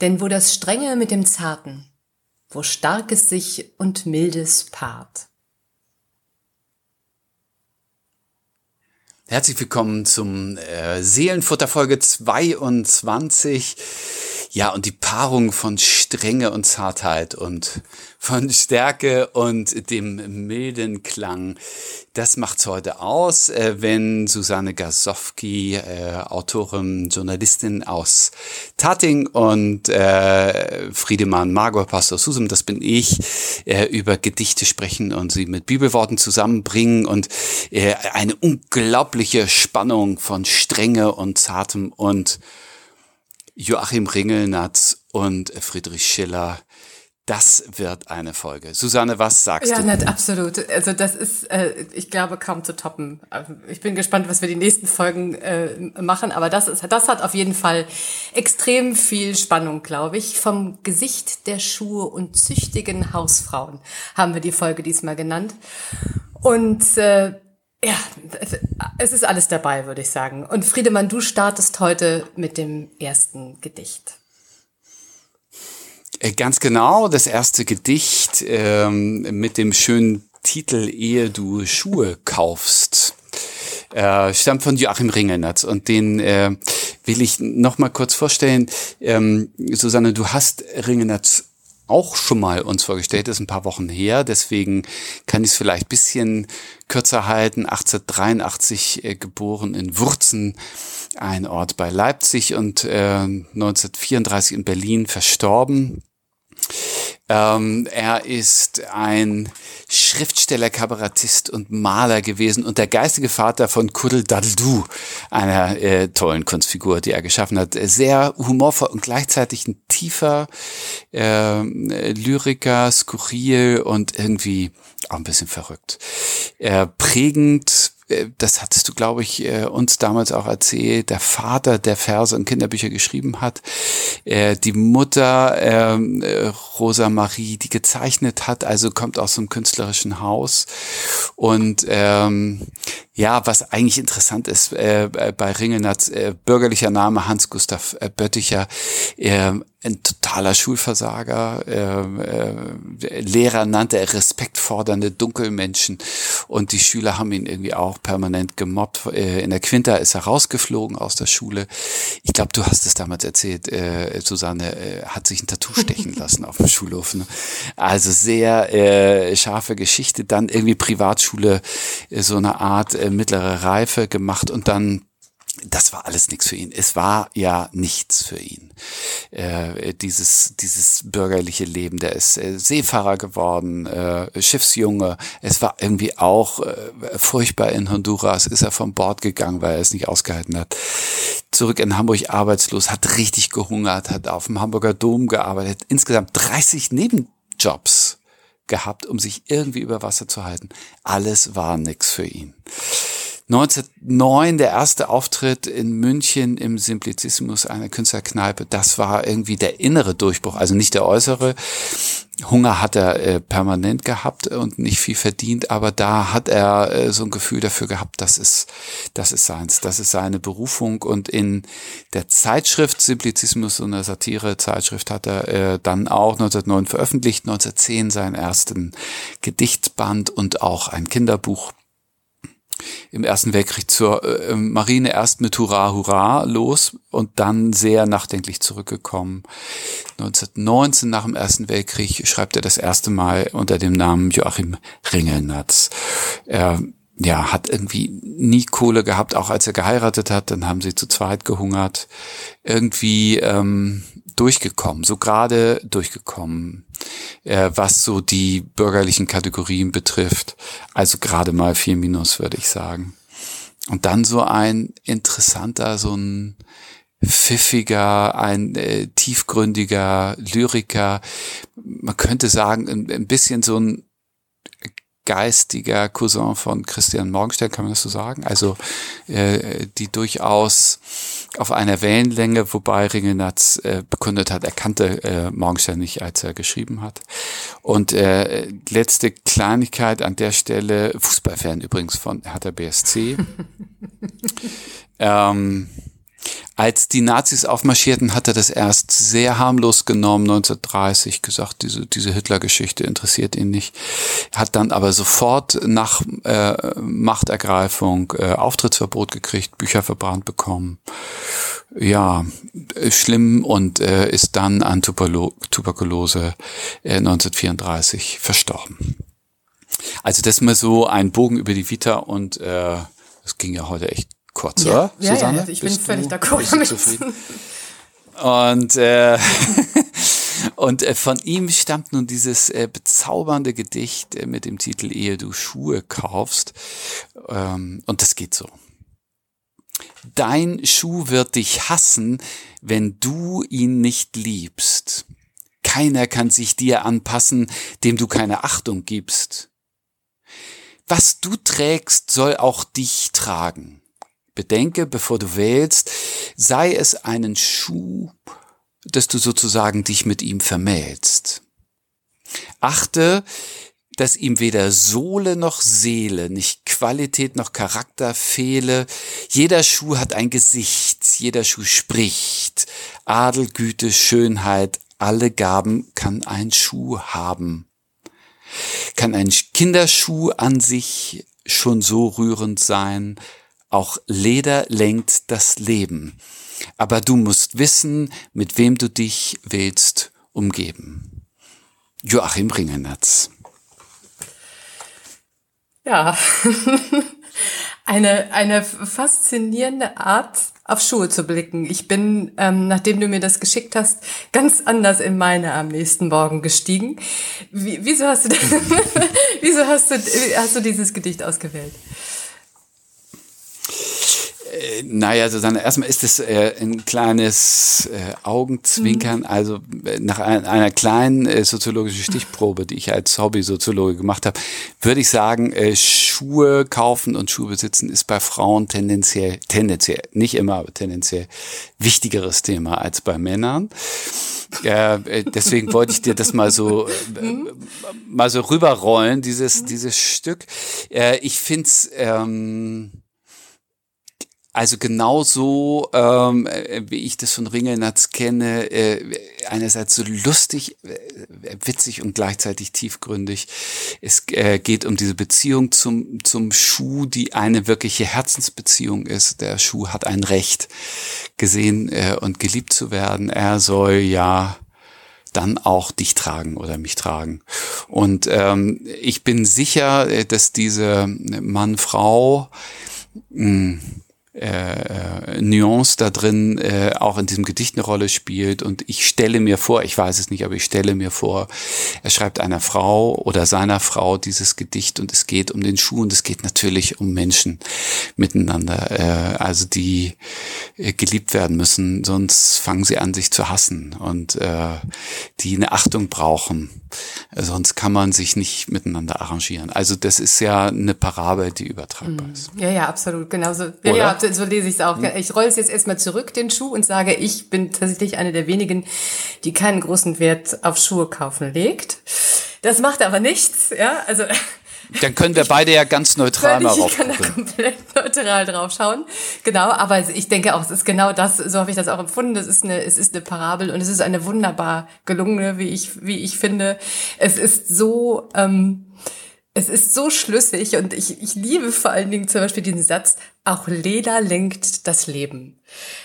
Denn wo das Strenge mit dem Zarten, wo Starkes sich und Mildes paart. Herzlich willkommen zum äh, Seelenfutter Folge 22. Ja, und die Paarung von Strenge und Zartheit und von Stärke und dem milden Klang, das macht's heute aus, äh, wenn Susanne Gasowski, äh, Autorin, Journalistin aus Tatting und äh, Friedemann Margot, Pastor Susum, das bin ich, äh, über Gedichte sprechen und sie mit Bibelworten zusammenbringen und äh, eine unglaubliche Spannung von Strenge und Zartem und Joachim Ringelnatz und Friedrich Schiller. Das wird eine Folge. Susanne, was sagst ja, du? Ja, nicht absolut. Also das ist, äh, ich glaube, kaum zu toppen. Also ich bin gespannt, was wir die nächsten Folgen äh, machen, aber das, ist, das hat auf jeden Fall extrem viel Spannung, glaube ich. Vom Gesicht der Schuhe und züchtigen Hausfrauen haben wir die Folge diesmal genannt. Und äh, ja, es ist alles dabei, würde ich sagen. Und Friedemann, du startest heute mit dem ersten Gedicht. Äh, ganz genau, das erste Gedicht ähm, mit dem schönen Titel Ehe du Schuhe kaufst. Äh, stammt von Joachim Ringelnatz und den äh, will ich noch mal kurz vorstellen. Ähm, Susanne, du hast Ringelnatz auch schon mal uns vorgestellt, das ist ein paar Wochen her, deswegen kann ich es vielleicht bisschen kürzer halten. 1883 äh, geboren in Wurzen, ein Ort bei Leipzig und äh, 1934 in Berlin verstorben. Ähm, er ist ein Schriftsteller, Kabarettist und Maler gewesen und der geistige Vater von Kudel Daddu, einer äh, tollen Kunstfigur, die er geschaffen hat. Sehr humorvoll und gleichzeitig ein tiefer äh, Lyriker, skurril und irgendwie auch ein bisschen verrückt. Äh, prägend das hattest du, glaube ich, äh, uns damals auch erzählt, der Vater, der Verse und Kinderbücher geschrieben hat, äh, die Mutter ähm, Rosa Marie, die gezeichnet hat, also kommt aus einem künstlerischen Haus. Und ähm, ja, was eigentlich interessant ist äh, bei Ringelnatz, äh, bürgerlicher Name Hans Gustav äh, Bötticher, äh, ein totaler Schulversager. Äh, äh, Lehrer nannte er respektfordernde Dunkelmenschen und die Schüler haben ihn irgendwie auch permanent gemobbt. Äh, in der Quinta ist er rausgeflogen aus der Schule. Ich glaube, du hast es damals erzählt, äh, Susanne äh, hat sich ein Tattoo stechen lassen auf dem Schulhof. Ne? Also sehr äh, scharfe Geschichte. Dann irgendwie Privatschule, äh, so eine Art äh, mittlere Reife gemacht und dann das war alles nichts für ihn. Es war ja nichts für ihn. Äh, dieses, dieses bürgerliche Leben, der ist äh, Seefahrer geworden, äh, Schiffsjunge. Es war irgendwie auch äh, furchtbar in Honduras, ist er vom Bord gegangen, weil er es nicht ausgehalten hat. Zurück in Hamburg arbeitslos, hat richtig gehungert, hat auf dem Hamburger Dom gearbeitet, insgesamt 30 Nebenjobs gehabt, um sich irgendwie über Wasser zu halten. Alles war nix für ihn. 1909 der erste Auftritt in München im Simplicissimus, einer Künstlerkneipe. Das war irgendwie der innere Durchbruch, also nicht der äußere. Hunger hat er äh, permanent gehabt und nicht viel verdient, aber da hat er äh, so ein Gefühl dafür gehabt, das ist, das ist seins, das ist seine Berufung. Und in der Zeitschrift Simplicissimus, so eine Satire-Zeitschrift, hat er äh, dann auch 1909 veröffentlicht, 1910 seinen ersten Gedichtband und auch ein Kinderbuch im Ersten Weltkrieg zur äh, Marine erst mit Hurra, Hurra los und dann sehr nachdenklich zurückgekommen. 1919 nach dem Ersten Weltkrieg schreibt er das erste Mal unter dem Namen Joachim Ringelnatz. Er ja, hat irgendwie nie Kohle gehabt, auch als er geheiratet hat, dann haben sie zu zweit gehungert. Irgendwie ähm, durchgekommen, so gerade durchgekommen, äh, was so die bürgerlichen Kategorien betrifft. Also gerade mal vier Minus, würde ich sagen. Und dann so ein interessanter, so ein pfiffiger, ein äh, tiefgründiger Lyriker. Man könnte sagen, ein, ein bisschen so ein geistiger Cousin von Christian Morgenstern, kann man das so sagen? Also äh, die durchaus auf einer Wellenlänge, wobei Ringelnatz äh, bekundet hat, er kannte äh, Morgenstern nicht, als er geschrieben hat. Und äh, letzte Kleinigkeit an der Stelle, Fußballfan übrigens von Hertha BSC. ähm, Als die Nazis aufmarschierten, hat er das erst sehr harmlos genommen, 1930 gesagt, diese, diese Hitler-Geschichte interessiert ihn nicht. Hat dann aber sofort nach äh, Machtergreifung äh, Auftrittsverbot gekriegt, Bücher verbrannt bekommen. Ja, schlimm und äh, ist dann an Tuberlo Tuberkulose äh, 1934 verstorben. Also das mal so ein Bogen über die Vita und äh, das ging ja heute echt kurz, ja. oder? Ja, Susanne? ja, ich bin völlig d'accord damit. Zufrieden? Und, äh, und äh, von ihm stammt nun dieses äh, bezaubernde Gedicht äh, mit dem Titel Ehe du Schuhe kaufst. Ähm, und das geht so. Dein Schuh wird dich hassen, wenn du ihn nicht liebst. Keiner kann sich dir anpassen, dem du keine Achtung gibst. Was du trägst, soll auch dich tragen. Bedenke, bevor du wählst, sei es einen Schuh, dass du sozusagen dich mit ihm vermählst. Achte, dass ihm weder Sohle noch Seele, nicht Qualität noch Charakter fehle. Jeder Schuh hat ein Gesicht, jeder Schuh spricht. Adel, Güte, Schönheit, alle Gaben kann ein Schuh haben. Kann ein Kinderschuh an sich schon so rührend sein, auch Leder lenkt das Leben. Aber du musst wissen, mit wem du dich willst umgeben. Joachim Ringenatz. Ja, eine, eine faszinierende Art, auf Schuhe zu blicken. Ich bin, ähm, nachdem du mir das geschickt hast, ganz anders in meine am nächsten Morgen gestiegen. Wie, wieso hast du, wieso hast du, hast du dieses Gedicht ausgewählt? Äh, naja, Susanne, erstmal ist es äh, ein kleines äh, Augenzwinkern, mhm. also äh, nach ein, einer kleinen äh, soziologischen Stichprobe, die ich als Hobby-Soziologe gemacht habe, würde ich sagen, äh, Schuhe kaufen und Schuhe besitzen ist bei Frauen tendenziell, tendenziell, nicht immer, aber tendenziell wichtigeres Thema als bei Männern. Äh, deswegen wollte ich dir das mal so äh, mhm. mal so rüberrollen, dieses, dieses Stück. Äh, ich find's ähm, also genauso, ähm, äh, wie ich das von Ringelnatz kenne, äh, einerseits so lustig, äh, witzig und gleichzeitig tiefgründig. Es äh, geht um diese Beziehung zum, zum Schuh, die eine wirkliche Herzensbeziehung ist. Der Schuh hat ein Recht, gesehen äh, und geliebt zu werden. Er soll ja dann auch dich tragen oder mich tragen. Und ähm, ich bin sicher, äh, dass diese Mann-Frau hm, äh, äh, Nuance da drin äh, auch in diesem Gedicht eine Rolle spielt. Und ich stelle mir vor, ich weiß es nicht, aber ich stelle mir vor, er schreibt einer Frau oder seiner Frau dieses Gedicht und es geht um den Schuh und es geht natürlich um Menschen miteinander, äh, also die äh, geliebt werden müssen, sonst fangen sie an, sich zu hassen und äh, die eine Achtung brauchen. Sonst kann man sich nicht miteinander arrangieren. Also das ist ja eine Parabel, die übertragbar mhm. ist. Ja, ja, absolut. Genauso. Ja, ja, so lese ich es auch. Ich rolle es jetzt erstmal zurück, den Schuh, und sage, ich bin tatsächlich eine der wenigen, die keinen großen Wert auf Schuhe kaufen legt. Das macht aber nichts, ja. Also dann können wir beide ja ganz neutral mal rauf. Ich kann da komplett neutral drauf schauen. Genau, aber ich denke auch, es ist genau das, so habe ich das auch empfunden. Es ist eine, es ist eine Parabel und es ist eine wunderbar gelungene, wie ich, wie ich finde. Es ist so, ähm, es ist so schlüssig und ich, ich liebe vor allen Dingen zum Beispiel diesen Satz, auch Leder lenkt das Leben.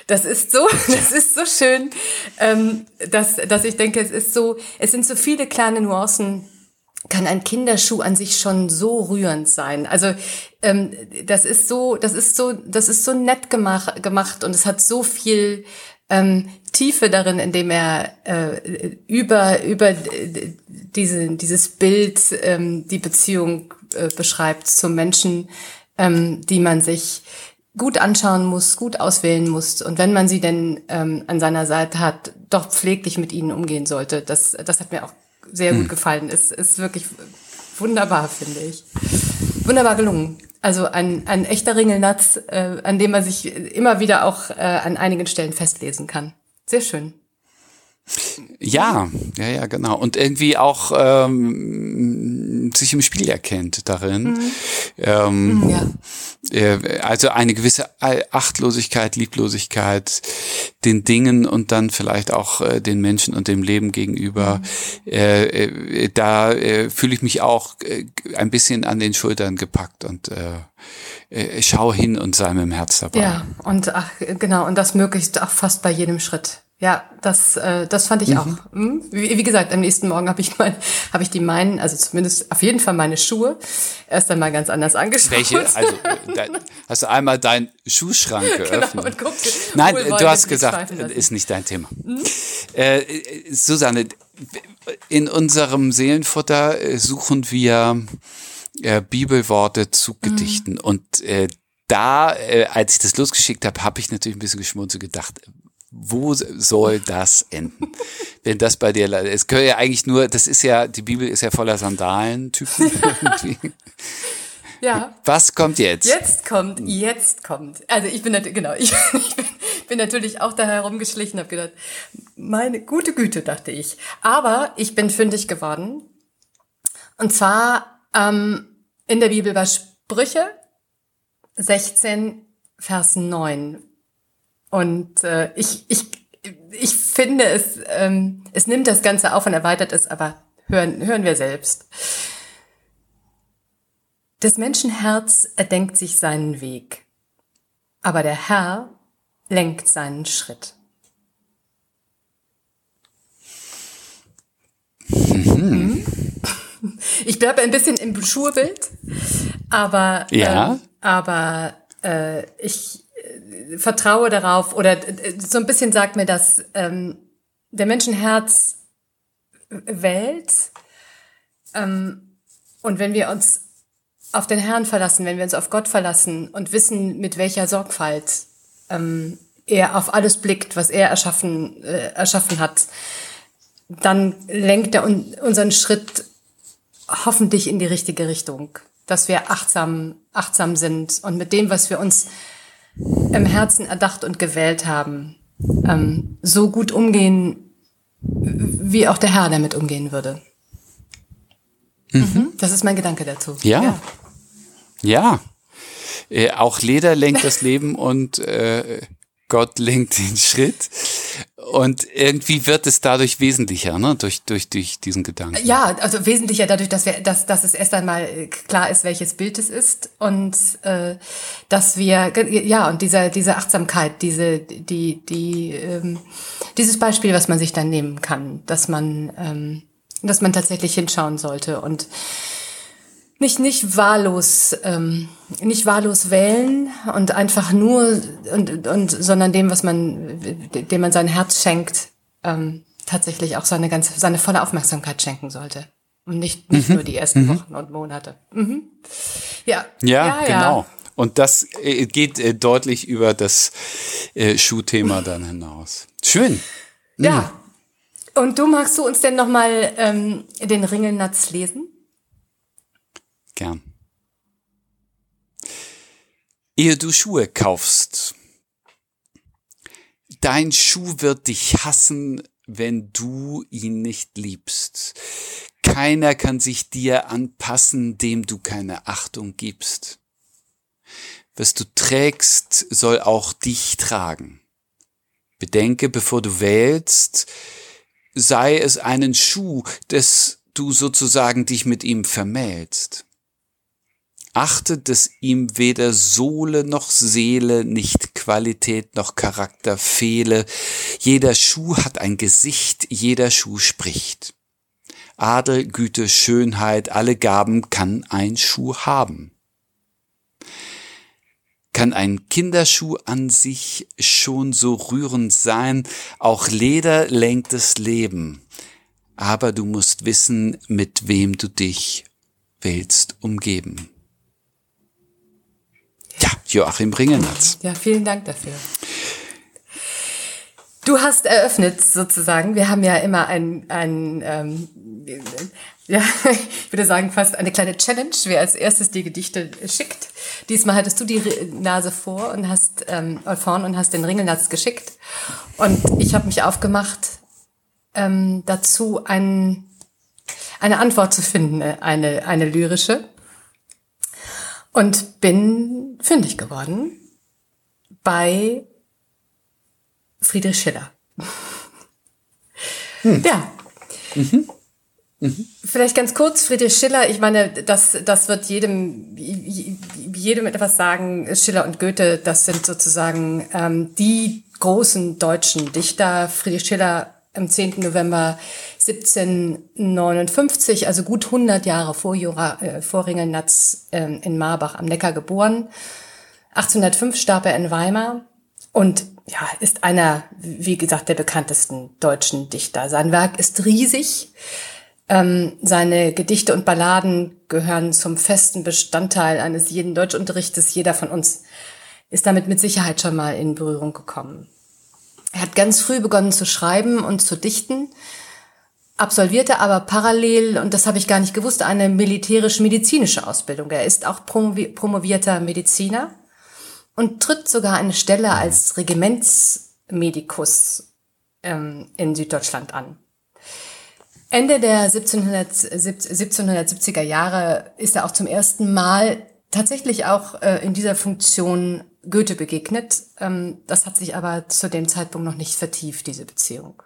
Das ist so, das ist so schön, ähm, dass, dass ich denke, es ist so, es sind so viele kleine Nuancen, kann ein Kinderschuh an sich schon so rührend sein. Also ähm, das ist so, das ist so, das ist so nett gemacht, gemacht und es hat so viel ähm, Tiefe darin, indem er äh, über über diese dieses Bild ähm, die Beziehung äh, beschreibt zum Menschen, ähm, die man sich gut anschauen muss, gut auswählen muss und wenn man sie denn ähm, an seiner Seite hat, doch pfleglich mit ihnen umgehen sollte. Das das hat mir auch sehr gut hm. gefallen. Es ist wirklich wunderbar, finde ich. Wunderbar gelungen. Also ein, ein echter Ringelnatz, äh, an dem man sich immer wieder auch äh, an einigen Stellen festlesen kann. Sehr schön. Ja, ja, ja, genau. Und irgendwie auch ähm, sich im Spiel erkennt darin. Mhm. Ähm, mhm, ja. Äh, also eine gewisse Achtlosigkeit, Lieblosigkeit den Dingen und dann vielleicht auch äh, den Menschen und dem Leben gegenüber. Mhm. Äh, äh, da äh, fühle ich mich auch äh, ein bisschen an den Schultern gepackt und schau hin und sei mit dem Herz dabei. Ja, und ach, genau, und das möglichst auch fast bei jedem Schritt. Ja, das, äh, das fand ich mhm. auch. Hm? Wie, wie, gesagt, am nächsten Morgen habe ich mein, habe ich die meinen, also zumindest auf jeden Fall meine Schuhe erst einmal ganz anders angeschaut. Welche? Also da, hast du einmal deinen Schuhschrank geöffnet? Genau, und guckst, Nein, du hast gesagt, ist nicht dein Thema. Mhm. Äh, Susanne, in unserem Seelenfutter äh, suchen wir äh, Bibelworte zu Gedichten mhm. und äh, da, äh, als ich das losgeschickt habe, habe ich natürlich ein bisschen geschmunzelt gedacht, wo soll das enden? Wenn das bei dir, es gehört ja eigentlich nur, das ist ja, die Bibel ist ja voller Sandalen-Typen Ja. Was kommt jetzt? Jetzt kommt, jetzt kommt. Also ich bin natürlich, genau, ich, ich bin, natürlich auch da herumgeschlichen, habe gedacht, meine gute Güte, dachte ich. Aber ich bin fündig geworden. Und zwar ähm, in der Bibel bei Sprüche 16, Vers 9. Und äh, ich, ich, ich finde, es, ähm, es nimmt das Ganze auf und erweitert es, aber hören, hören wir selbst. Das Menschenherz erdenkt sich seinen Weg, aber der Herr lenkt seinen Schritt. Mhm. Ich bleibe ein bisschen im Schuhbild, aber ja. ähm, aber äh, ich vertraue darauf oder äh, so ein bisschen sagt mir das, ähm, der Menschenherz wählt. Ähm, und wenn wir uns auf den Herrn verlassen, wenn wir uns auf Gott verlassen und wissen, mit welcher Sorgfalt ähm, er auf alles blickt, was er erschaffen, äh, erschaffen hat, dann lenkt er un unseren Schritt hoffentlich in die richtige Richtung, dass wir achtsam, achtsam sind und mit dem, was wir uns im Herzen erdacht und gewählt haben, ähm, so gut umgehen, wie auch der Herr damit umgehen würde. Mhm. Das ist mein Gedanke dazu. Ja. Ja. ja. Äh, auch Leder lenkt das Leben und äh, Gott lenkt den Schritt. Und irgendwie wird es dadurch wesentlicher, ne? durch, durch, durch diesen Gedanken. Ja, also wesentlicher dadurch, dass, wir, dass, dass es erst einmal klar ist, welches Bild es ist und äh, dass wir, ja, und diese, diese Achtsamkeit, diese, die, die, ähm, dieses Beispiel, was man sich dann nehmen kann, dass man, ähm, dass man tatsächlich hinschauen sollte und nicht nicht wahllos ähm, nicht wahllos wählen und einfach nur und und sondern dem was man dem man sein Herz schenkt ähm, tatsächlich auch seine ganze seine volle Aufmerksamkeit schenken sollte. Und nicht nicht mhm. nur die ersten mhm. Wochen und Monate. Mhm. ja. ja ja genau. Und das äh, geht äh, deutlich über das äh, Schuhthema dann hinaus. Schön. Ja. Und du magst du uns denn noch mal ähm, den Ringelnatz lesen Gern. Ehe du Schuhe kaufst, dein Schuh wird dich hassen, wenn du ihn nicht liebst. Keiner kann sich dir anpassen, dem du keine Achtung gibst. Was du trägst, soll auch dich tragen. Bedenke, bevor du wählst, sei es einen Schuh, dass du sozusagen dich mit ihm vermählst. Achte, dass ihm weder Sohle noch Seele, nicht Qualität noch Charakter fehle. Jeder Schuh hat ein Gesicht, jeder Schuh spricht. Adel, Güte, Schönheit, alle Gaben kann ein Schuh haben. Kann ein Kinderschuh an sich schon so rührend sein, auch Leder lenkt das Leben. Aber du musst wissen, mit wem du dich willst umgeben. Ja, Joachim Ringelnatz. Ja, vielen Dank dafür. Du hast eröffnet sozusagen. Wir haben ja immer ein, ein ähm, ja, ich würde sagen fast eine kleine Challenge, wer als erstes die Gedichte schickt. Diesmal hattest du die Nase vor und hast ähm, vorn und hast den Ringelnatz geschickt. Und ich habe mich aufgemacht, ähm, dazu ein, eine Antwort zu finden, eine, eine lyrische. Und bin fündig geworden bei Friedrich Schiller. Hm. Ja. Mhm. Mhm. Vielleicht ganz kurz, Friedrich Schiller, ich meine, das, das wird jedem, jedem etwas sagen. Schiller und Goethe, das sind sozusagen ähm, die großen deutschen Dichter. Friedrich Schiller am 10. November 1759, also gut 100 Jahre vor, Jura, äh, vor Ringelnatz äh, in Marbach am Neckar geboren. 1805 starb er in Weimar und ja, ist einer, wie gesagt, der bekanntesten deutschen Dichter. Sein Werk ist riesig. Ähm, seine Gedichte und Balladen gehören zum festen Bestandteil eines jeden Deutschunterrichtes. Jeder von uns ist damit mit Sicherheit schon mal in Berührung gekommen. Er hat ganz früh begonnen zu schreiben und zu dichten, absolvierte aber parallel, und das habe ich gar nicht gewusst, eine militärisch-medizinische Ausbildung. Er ist auch promovierter Mediziner und tritt sogar eine Stelle als Regimentsmedikus ähm, in Süddeutschland an. Ende der 1700, 1770er Jahre ist er auch zum ersten Mal tatsächlich auch äh, in dieser Funktion Goethe begegnet. Ähm, das hat sich aber zu dem Zeitpunkt noch nicht vertieft, diese Beziehung.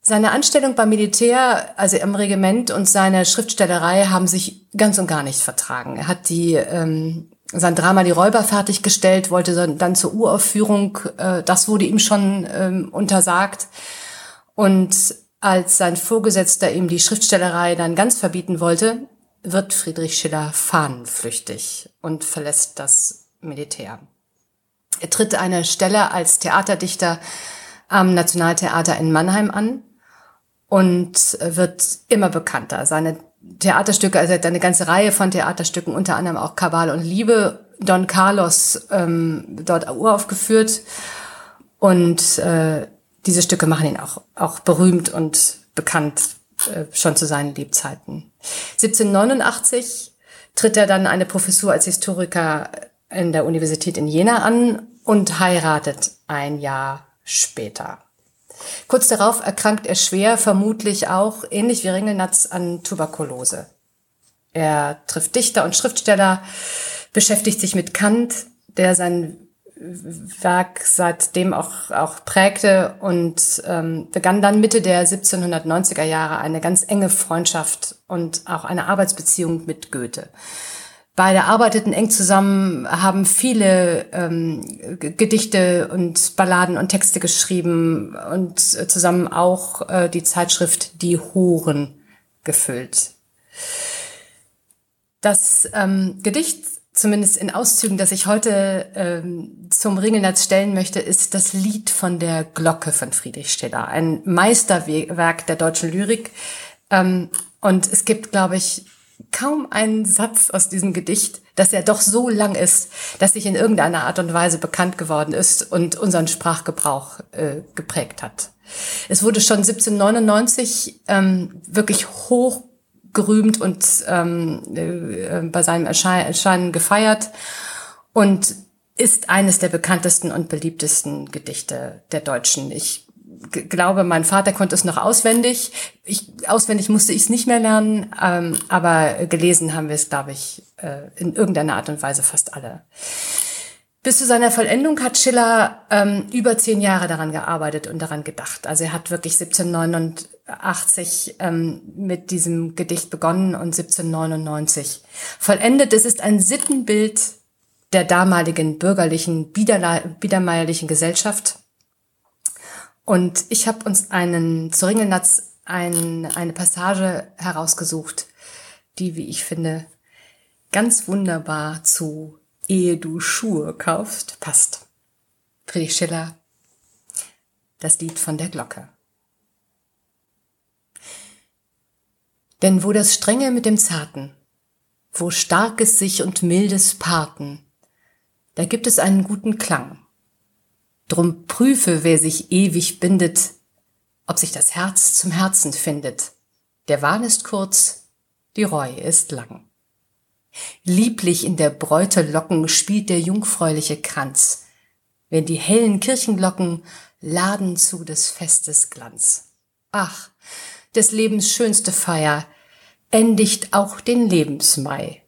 Seine Anstellung beim Militär, also im Regiment und seine Schriftstellerei haben sich ganz und gar nicht vertragen. Er hat die ähm, sein Drama Die Räuber fertiggestellt, wollte dann zur Uraufführung, äh, das wurde ihm schon ähm, untersagt. Und als sein Vorgesetzter ihm die Schriftstellerei dann ganz verbieten wollte, wird Friedrich Schiller fahnenflüchtig und verlässt das Militär. Er tritt eine Stelle als Theaterdichter am Nationaltheater in Mannheim an und wird immer bekannter. Seine Theaterstücke, also eine ganze Reihe von Theaterstücken, unter anderem auch Kabal und Liebe, Don Carlos ähm, dort uraufgeführt. Und äh, diese Stücke machen ihn auch, auch berühmt und bekannt äh, schon zu seinen Lebzeiten. 1789 tritt er dann eine Professur als Historiker in der Universität in Jena an und heiratet ein Jahr später. Kurz darauf erkrankt er schwer, vermutlich auch, ähnlich wie Ringelnatz, an Tuberkulose. Er trifft Dichter und Schriftsteller, beschäftigt sich mit Kant, der sein Werk seitdem auch, auch prägte und ähm, begann dann Mitte der 1790er Jahre eine ganz enge Freundschaft und auch eine Arbeitsbeziehung mit Goethe. Beide arbeiteten eng zusammen, haben viele ähm, Gedichte und Balladen und Texte geschrieben und zusammen auch äh, die Zeitschrift Die Horen gefüllt. Das ähm, Gedicht zumindest in Auszügen, das ich heute ähm, zum Ringelnatz stellen möchte, ist das Lied von der Glocke von Friedrich Stiller. Ein Meisterwerk der deutschen Lyrik. Ähm, und es gibt, glaube ich, kaum einen Satz aus diesem Gedicht, dass er doch so lang ist, dass sich in irgendeiner Art und Weise bekannt geworden ist und unseren Sprachgebrauch äh, geprägt hat. Es wurde schon 1799 ähm, wirklich hoch gerühmt und ähm, äh, bei seinem Erscheinen gefeiert und ist eines der bekanntesten und beliebtesten Gedichte der Deutschen. Ich glaube, mein Vater konnte es noch auswendig. Ich, auswendig musste ich es nicht mehr lernen, ähm, aber gelesen haben wir es, glaube ich, äh, in irgendeiner Art und Weise fast alle. Bis zu seiner Vollendung hat Schiller ähm, über zehn Jahre daran gearbeitet und daran gedacht. Also er hat wirklich 1789 ähm, mit diesem Gedicht begonnen und 1799 vollendet. Es ist ein Sittenbild der damaligen bürgerlichen, biedermeierlichen Gesellschaft. Und ich habe uns einen zu Ringelnatz ein, eine Passage herausgesucht, die, wie ich finde, ganz wunderbar zu ehe du Schuhe kaufst, passt. Friedrich Schiller, das Lied von der Glocke. Denn wo das Strenge mit dem Zarten, wo Starkes sich und Mildes paarten, da gibt es einen guten Klang. Drum prüfe, wer sich ewig bindet, ob sich das Herz zum Herzen findet. Der Wahn ist kurz, die Reue ist lang. Lieblich in der Bräute Locken spielt der jungfräuliche Kranz. Wenn die hellen Kirchenglocken laden zu des Festes Glanz. Ach, des Lebens schönste Feier endigt auch den Lebensmai.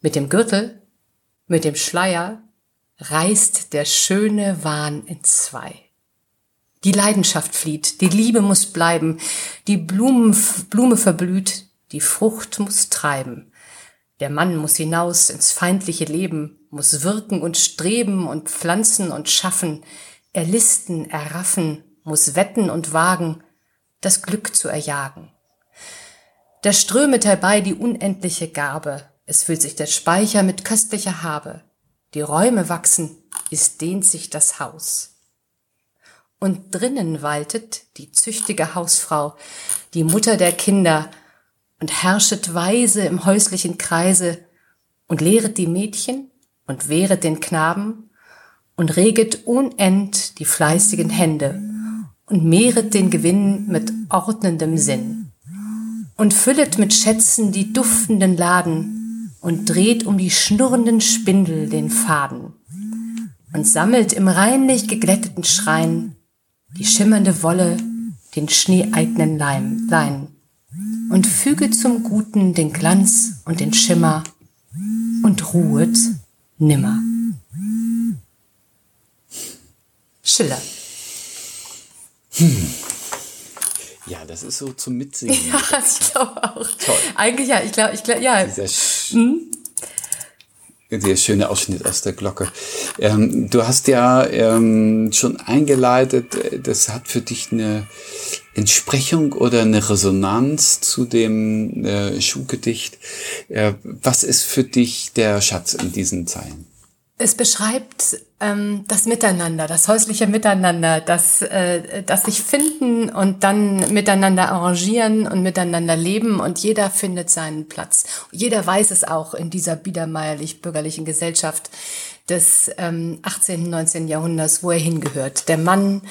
Mit dem Gürtel, mit dem Schleier reißt der schöne Wahn in zwei. Die Leidenschaft flieht, die Liebe muss bleiben, die Blumen, Blume verblüht, die Frucht muss treiben. Der Mann muss hinaus ins feindliche Leben, muss wirken und streben und pflanzen und schaffen, erlisten, erraffen, muss wetten und wagen, das Glück zu erjagen. Da strömet herbei die unendliche Gabe, es füllt sich der Speicher mit köstlicher Habe, die Räume wachsen, es dehnt sich das Haus. Und drinnen waltet die züchtige Hausfrau, die Mutter der Kinder, und herrschet weise im häuslichen Kreise und lehret die Mädchen und wehret den Knaben und reget unend die fleißigen Hände und mehret den Gewinn mit ordnendem Sinn und füllet mit Schätzen die duftenden Laden und dreht um die schnurrenden Spindel den Faden und sammelt im reinlich geglätteten Schrein die schimmernde Wolle, den schneeeignen Leim, Lein und füge zum Guten den Glanz und den Schimmer und ruhet nimmer. Schiller. Hm. Ja, das ist so zum Mitsingen. Ja, ich glaube auch. Toll. Eigentlich ja, ich glaube, ich glaube, ja. Dieser hm? Der schöne Ausschnitt aus der Glocke. Ähm, du hast ja ähm, schon eingeleitet, das hat für dich eine Entsprechung oder eine Resonanz zu dem äh, Schuhgedicht. Äh, was ist für dich der Schatz in diesen Zeilen? Es beschreibt ähm, das Miteinander, das häusliche Miteinander, das, äh, das sich finden und dann miteinander arrangieren und miteinander leben und jeder findet seinen Platz. Jeder weiß es auch in dieser biedermeierlich-bürgerlichen Gesellschaft des ähm, 18., 19. Jahrhunderts, wo er hingehört. Der Mann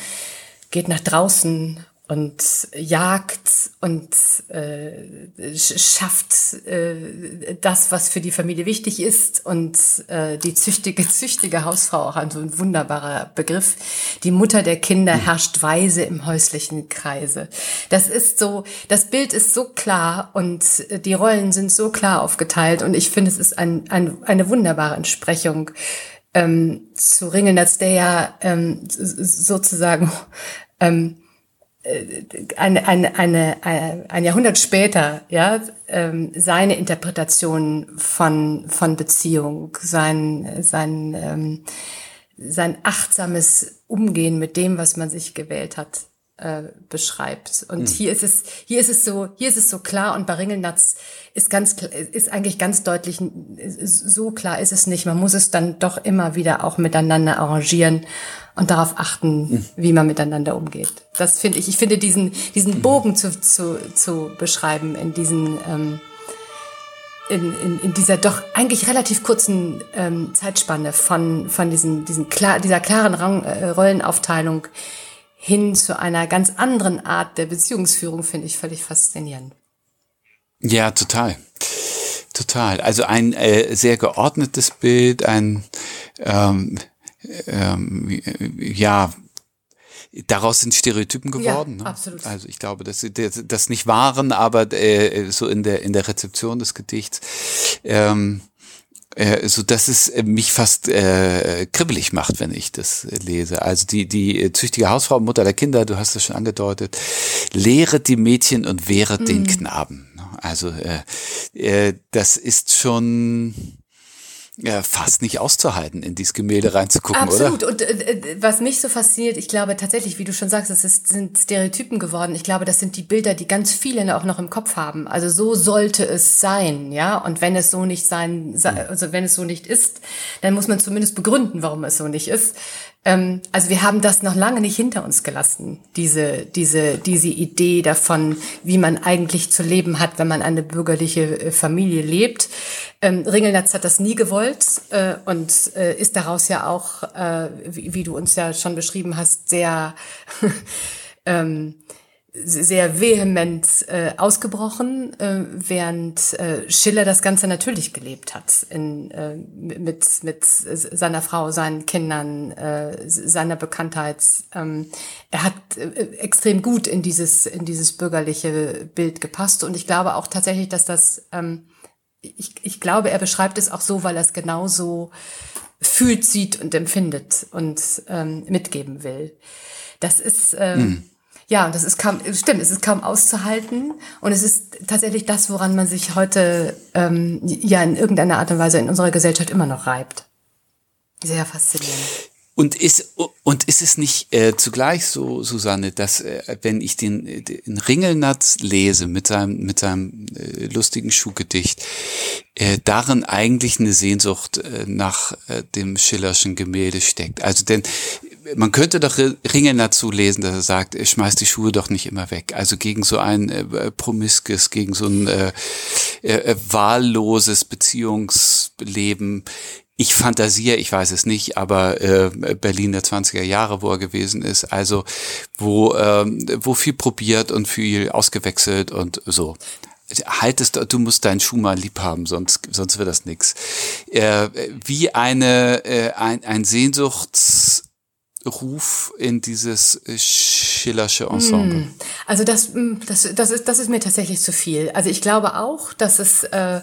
geht nach draußen und jagt und äh, schafft äh, das, was für die Familie wichtig ist. Und äh, die züchtige, züchtige Hausfrau, auch ein so ein wunderbarer Begriff, die Mutter der Kinder herrscht weise im häuslichen Kreise. Das ist so, das Bild ist so klar und die Rollen sind so klar aufgeteilt. Und ich finde, es ist ein, ein, eine wunderbare Entsprechung ähm, zu Ringelnatz, der ja ähm, sozusagen ähm, eine, eine, eine, ein Jahrhundert später, ja, ähm, seine Interpretation von, von Beziehung, sein, sein, ähm, sein achtsames Umgehen mit dem, was man sich gewählt hat, äh, beschreibt. Und hm. hier ist es, hier ist es so, hier ist es so klar und bei Ringelnatz ist ganz, ist eigentlich ganz deutlich, so klar ist es nicht. Man muss es dann doch immer wieder auch miteinander arrangieren und darauf achten, hm. wie man miteinander umgeht. Das finde ich, ich finde diesen, diesen hm. Bogen zu, zu, zu beschreiben in diesen, ähm, in, in, in dieser doch eigentlich relativ kurzen ähm, Zeitspanne von, von diesen, diesen klar, dieser klaren Rang, äh, Rollenaufteilung hin zu einer ganz anderen Art der Beziehungsführung finde ich völlig faszinierend. Ja, total. Total. Also ein äh, sehr geordnetes Bild, ein ähm, ähm, ja, daraus sind Stereotypen geworden. Ja, ne? absolut. Also ich glaube, dass sie das nicht waren, aber äh, so in der in der Rezeption des Gedichts. Ähm, äh, so dass es äh, mich fast äh, kribbelig macht, wenn ich das lese. Also die die äh, züchtige Hausfrau, Mutter der Kinder, du hast es schon angedeutet, lehret die Mädchen und wehret mhm. den Knaben. Also äh, äh, das ist schon ja, fast nicht auszuhalten, in dieses Gemälde reinzugucken, Absolut. oder? Und äh, was mich so fasziniert, ich glaube tatsächlich, wie du schon sagst, es ist, sind Stereotypen geworden. Ich glaube, das sind die Bilder, die ganz viele auch noch im Kopf haben. Also so sollte es sein, ja. Und wenn es so nicht sein, also wenn es so nicht ist, dann muss man zumindest begründen, warum es so nicht ist. Ähm, also wir haben das noch lange nicht hinter uns gelassen, diese, diese, diese Idee davon, wie man eigentlich zu leben hat, wenn man eine bürgerliche äh, Familie lebt. Ähm, Ringelnatz hat das nie gewollt äh, und äh, ist daraus ja auch, äh, wie, wie, du uns ja schon beschrieben hast, sehr ähm, sehr vehement äh, ausgebrochen, äh, während äh, Schiller das Ganze natürlich gelebt hat in, äh, mit mit seiner Frau, seinen Kindern, äh, seiner Bekanntheit. Ähm, er hat äh, extrem gut in dieses in dieses bürgerliche Bild gepasst und ich glaube auch tatsächlich, dass das ähm, ich, ich glaube, er beschreibt es auch so, weil er es genauso fühlt, sieht und empfindet und ähm, mitgeben will. Das ist ähm, hm ja, das ist kaum, stimmt, es ist kaum auszuhalten und es ist tatsächlich das, woran man sich heute ähm, ja in irgendeiner Art und Weise in unserer Gesellschaft immer noch reibt. Sehr faszinierend. Und ist, und ist es nicht äh, zugleich so, Susanne, dass äh, wenn ich den, den Ringelnatz lese mit seinem, mit seinem äh, lustigen Schuhgedicht, äh, darin eigentlich eine Sehnsucht äh, nach äh, dem Schillerschen Gemälde steckt. Also denn man könnte doch Ringen dazu lesen, dass er sagt, er schmeißt die Schuhe doch nicht immer weg. Also gegen so ein äh, promiskes, gegen so ein äh, äh, wahlloses Beziehungsleben. Ich fantasiere, ich weiß es nicht, aber äh, Berlin der 20er Jahre, wo er gewesen ist, also wo, äh, wo viel probiert und viel ausgewechselt und so haltest, du musst deinen Schuh mal lieb haben, sonst, sonst wird das nix. Äh, wie eine, äh, ein, ein Sehnsuchts, Ruf in dieses äh, Schillersche Ensemble? Hm. Also das, hm, das, das, ist, das ist mir tatsächlich zu viel. Also ich glaube auch, dass es, äh,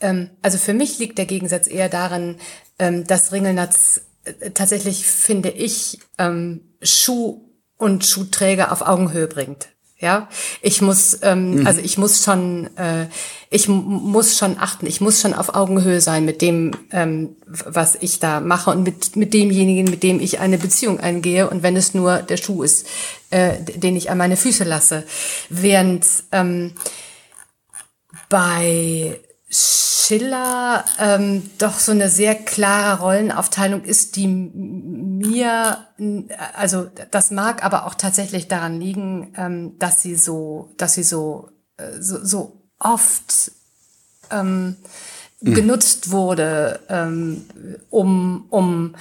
ähm, also für mich liegt der Gegensatz eher darin, ähm, dass Ringelnatz äh, tatsächlich, finde ich, ähm, Schuh und Schuhträger auf Augenhöhe bringt. Ja, ich muss, ähm, mhm. also ich muss schon, äh, ich muss schon achten, ich muss schon auf Augenhöhe sein mit dem, ähm, was ich da mache und mit mit demjenigen, mit dem ich eine Beziehung eingehe. Und wenn es nur der Schuh ist, äh, den ich an meine Füße lasse, während ähm, bei Schiller ähm, doch so eine sehr klare Rollenaufteilung ist, die mir, also das mag aber auch tatsächlich daran liegen, ähm, dass sie so, dass sie so, äh, so, so oft ähm, mhm. genutzt wurde, ähm, um, um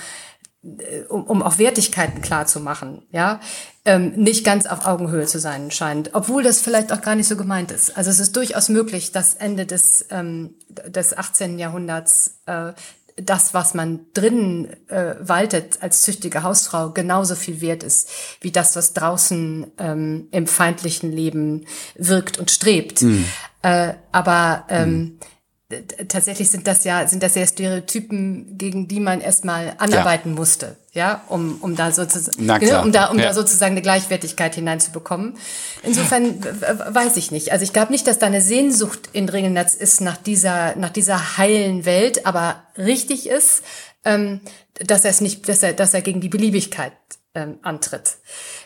um, um auch Wertigkeiten klar zu machen, ja, ähm, nicht ganz auf Augenhöhe zu sein scheint, obwohl das vielleicht auch gar nicht so gemeint ist. Also es ist durchaus möglich, dass Ende des, ähm, des 18. Jahrhunderts äh, das, was man drinnen äh, waltet als züchtige Hausfrau, genauso viel wert ist, wie das, was draußen ähm, im feindlichen Leben wirkt und strebt. Mhm. Äh, aber ähm, mhm tatsächlich sind das ja, sind das ja Stereotypen, gegen die man erstmal anarbeiten ja. musste, ja, um, um da sozusagen, ne, um da, um ja. da sozusagen eine Gleichwertigkeit hineinzubekommen. Insofern weiß ich nicht. Also ich glaube nicht, dass da eine Sehnsucht in Ringelnatz ist nach dieser, nach dieser heilen Welt, aber richtig ist, ähm, dass er es nicht, dass er, dass er gegen die Beliebigkeit ähm, antritt.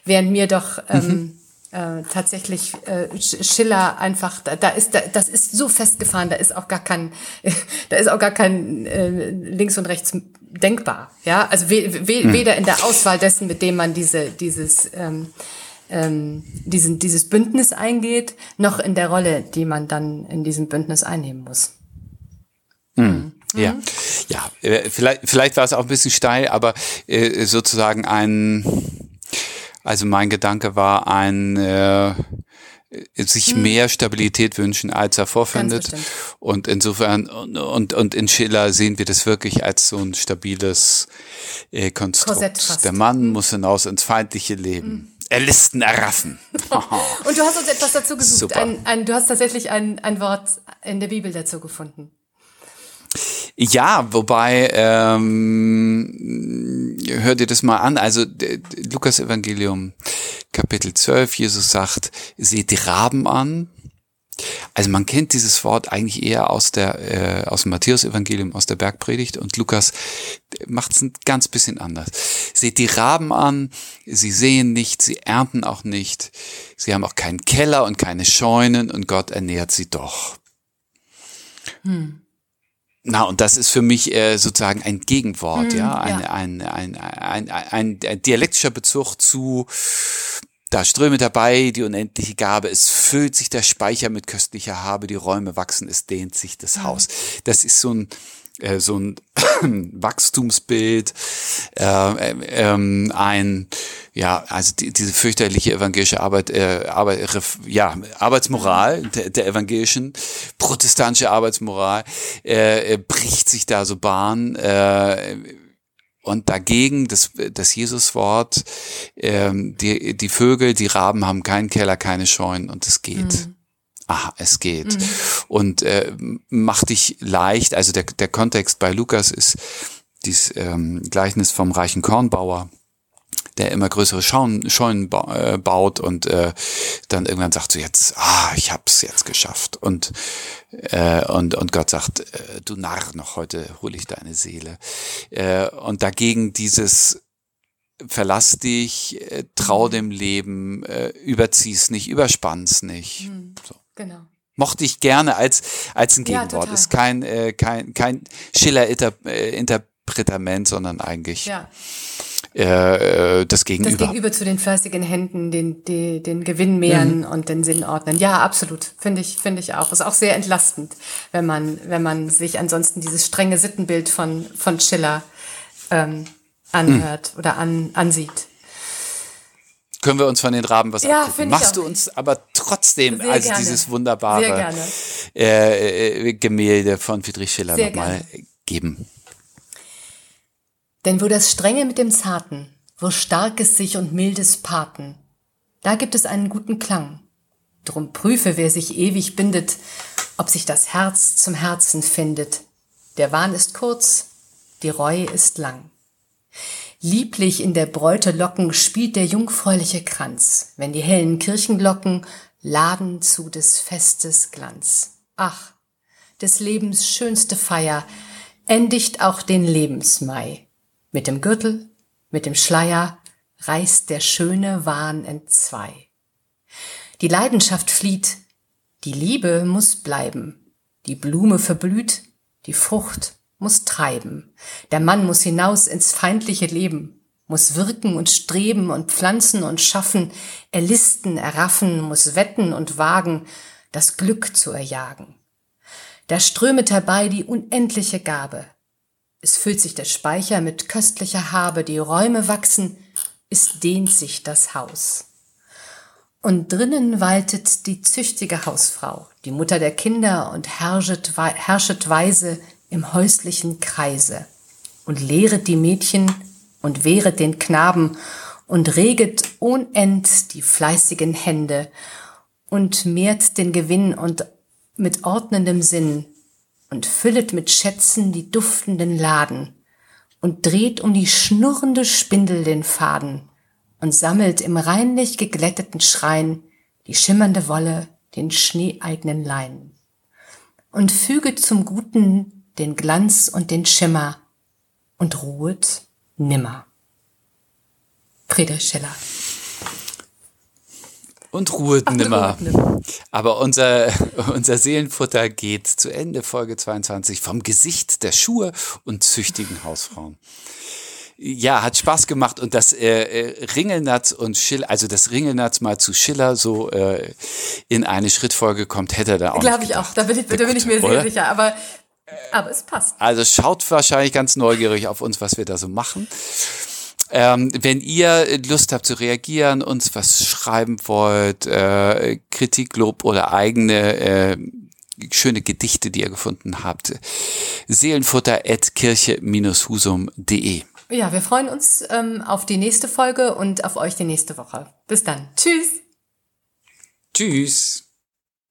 Während mir doch, ähm, mhm äh, tatsächlich äh, Schiller einfach da, da ist da, das ist so festgefahren da ist auch gar kein da ist auch gar kein äh, links und rechts denkbar ja also we, we, hm. weder in der Auswahl dessen mit dem man diese dieses ähm, ähm, diesen dieses Bündnis eingeht noch in der Rolle die man dann in diesem Bündnis einnehmen muss hm. Ja, mhm. ja, äh, vielleicht, vielleicht war es auch ein bisschen steil, aber äh, sozusagen ein, also mein Gedanke war ein äh, sich hm. mehr Stabilität wünschen, als er vorfindet. Und insofern, und, und, und in Schiller sehen wir das wirklich als so ein stabiles äh, Konstrukt. Der Mann hm. muss hinaus ins feindliche Leben. Hm. Erlisten erraffen. und du hast uns etwas dazu gesucht. Ein, ein, du hast tatsächlich ein, ein Wort in der Bibel dazu gefunden. Ja, wobei, ähm, hör dir das mal an. Also Lukas Evangelium Kapitel 12, Jesus sagt, seht die Raben an. Also man kennt dieses Wort eigentlich eher aus der äh, aus dem Matthäus-Evangelium, aus der Bergpredigt und Lukas macht es ein ganz bisschen anders. Seht die Raben an, sie sehen nicht, sie ernten auch nicht, sie haben auch keinen Keller und keine Scheunen und Gott ernährt sie doch. Hm. Na, und das ist für mich äh, sozusagen ein Gegenwort, mm, ja, ein, ja. Ein, ein, ein, ein, ein dialektischer Bezug zu da Ströme dabei, die unendliche Gabe, es füllt sich der Speicher mit köstlicher Habe, die Räume wachsen, es dehnt sich das Haus. Das ist so ein, äh, so ein Wachstumsbild, äh, äh, ein ja, also die, diese fürchterliche evangelische Arbeit, äh, Arbeit ja, Arbeitsmoral der, der evangelischen, protestantische Arbeitsmoral, äh, äh, bricht sich da so Bahn. Äh, und dagegen das, das Jesuswort, ähm, die, die Vögel, die Raben haben keinen Keller, keine Scheunen und es geht. Mhm. Aha, es geht. Mhm. Und äh, macht dich leicht, also der, der Kontext bei Lukas ist dieses ähm, Gleichnis vom reichen Kornbauer der immer größere Scheunen, Scheunen äh, baut und äh, dann irgendwann sagt so jetzt, ah, ich hab's jetzt geschafft. Und, äh, und, und Gott sagt, äh, du Narr, noch heute hole ich deine Seele. Äh, und dagegen dieses verlass dich, äh, trau mhm. dem Leben, äh, überzieh's nicht, überspann's nicht. Mhm. So. Genau. Mochte ich gerne als, als ein Gegenwort. Ja, Ist kein, äh, kein, kein Schiller-Interpretament, sondern eigentlich. Ja äh, das Gegenüber. Das Gegenüber zu den fleißigen Händen, den, den, den Gewinn mehren mhm. und den Sinn ordnen. Ja, absolut. Finde ich, finde ich auch. Ist auch sehr entlastend, wenn man, wenn man sich ansonsten dieses strenge Sittenbild von, von Schiller ähm, anhört mhm. oder an, ansieht können wir uns von den Raben was ja, abgucken. Machst du uns aber trotzdem Sehr also gerne. dieses wunderbare äh, äh, Gemälde von Friedrich Schiller nochmal geben. Denn wo das Strenge mit dem Zarten, wo Starkes sich und Mildes paten, da gibt es einen guten Klang. Drum prüfe, wer sich ewig bindet, ob sich das Herz zum Herzen findet. Der Wahn ist kurz, die Reue ist lang. Lieblich in der Bräute Locken spielt der jungfräuliche Kranz, wenn die hellen Kirchenglocken laden zu des Festes Glanz. Ach, des Lebens schönste Feier endigt auch den Lebensmai. Mit dem Gürtel, mit dem Schleier reißt der schöne Wahn entzwei. Die Leidenschaft flieht, die Liebe muss bleiben, die Blume verblüht, die Frucht muss treiben, der Mann muss hinaus ins feindliche Leben, muss wirken und streben und pflanzen und schaffen, erlisten, erraffen, muss wetten und wagen, das Glück zu erjagen. Da strömet herbei die unendliche Gabe, es füllt sich der Speicher mit köstlicher Habe, die Räume wachsen, es dehnt sich das Haus. Und drinnen waltet die züchtige Hausfrau, die Mutter der Kinder und herrschet, weise im häuslichen Kreise und lehret die Mädchen und wehret den Knaben und reget unend die fleißigen Hände und mehrt den Gewinn und mit ordnendem Sinn und füllet mit Schätzen die duftenden Laden und dreht um die schnurrende Spindel den Faden und sammelt im reinlich geglätteten Schrein die schimmernde Wolle, den schneeeignen Lein und füget zum Guten den Glanz und den Schimmer und ruhet nimmer. Friedrich Schiller und ruhet nimmer. Aber unser, unser Seelenfutter geht zu Ende, Folge 22, vom Gesicht der Schuhe und züchtigen Hausfrauen. Ja, hat Spaß gemacht und das äh, äh, Ringelnatz und Schiller, also das Ringelnatz mal zu Schiller so äh, in eine Schrittfolge kommt, hätte er da auch. Glaube ich auch, da bin ich, da bin ich mir sehr sicher, aber, aber es passt. Also schaut wahrscheinlich ganz neugierig auf uns, was wir da so machen. Ähm, wenn ihr Lust habt zu reagieren, uns was schreiben wollt, äh, Kritik, Lob oder eigene äh, schöne Gedichte, die ihr gefunden habt, seelenfutter at kirche-husum.de. Ja, wir freuen uns ähm, auf die nächste Folge und auf euch die nächste Woche. Bis dann. Tschüss. Tschüss.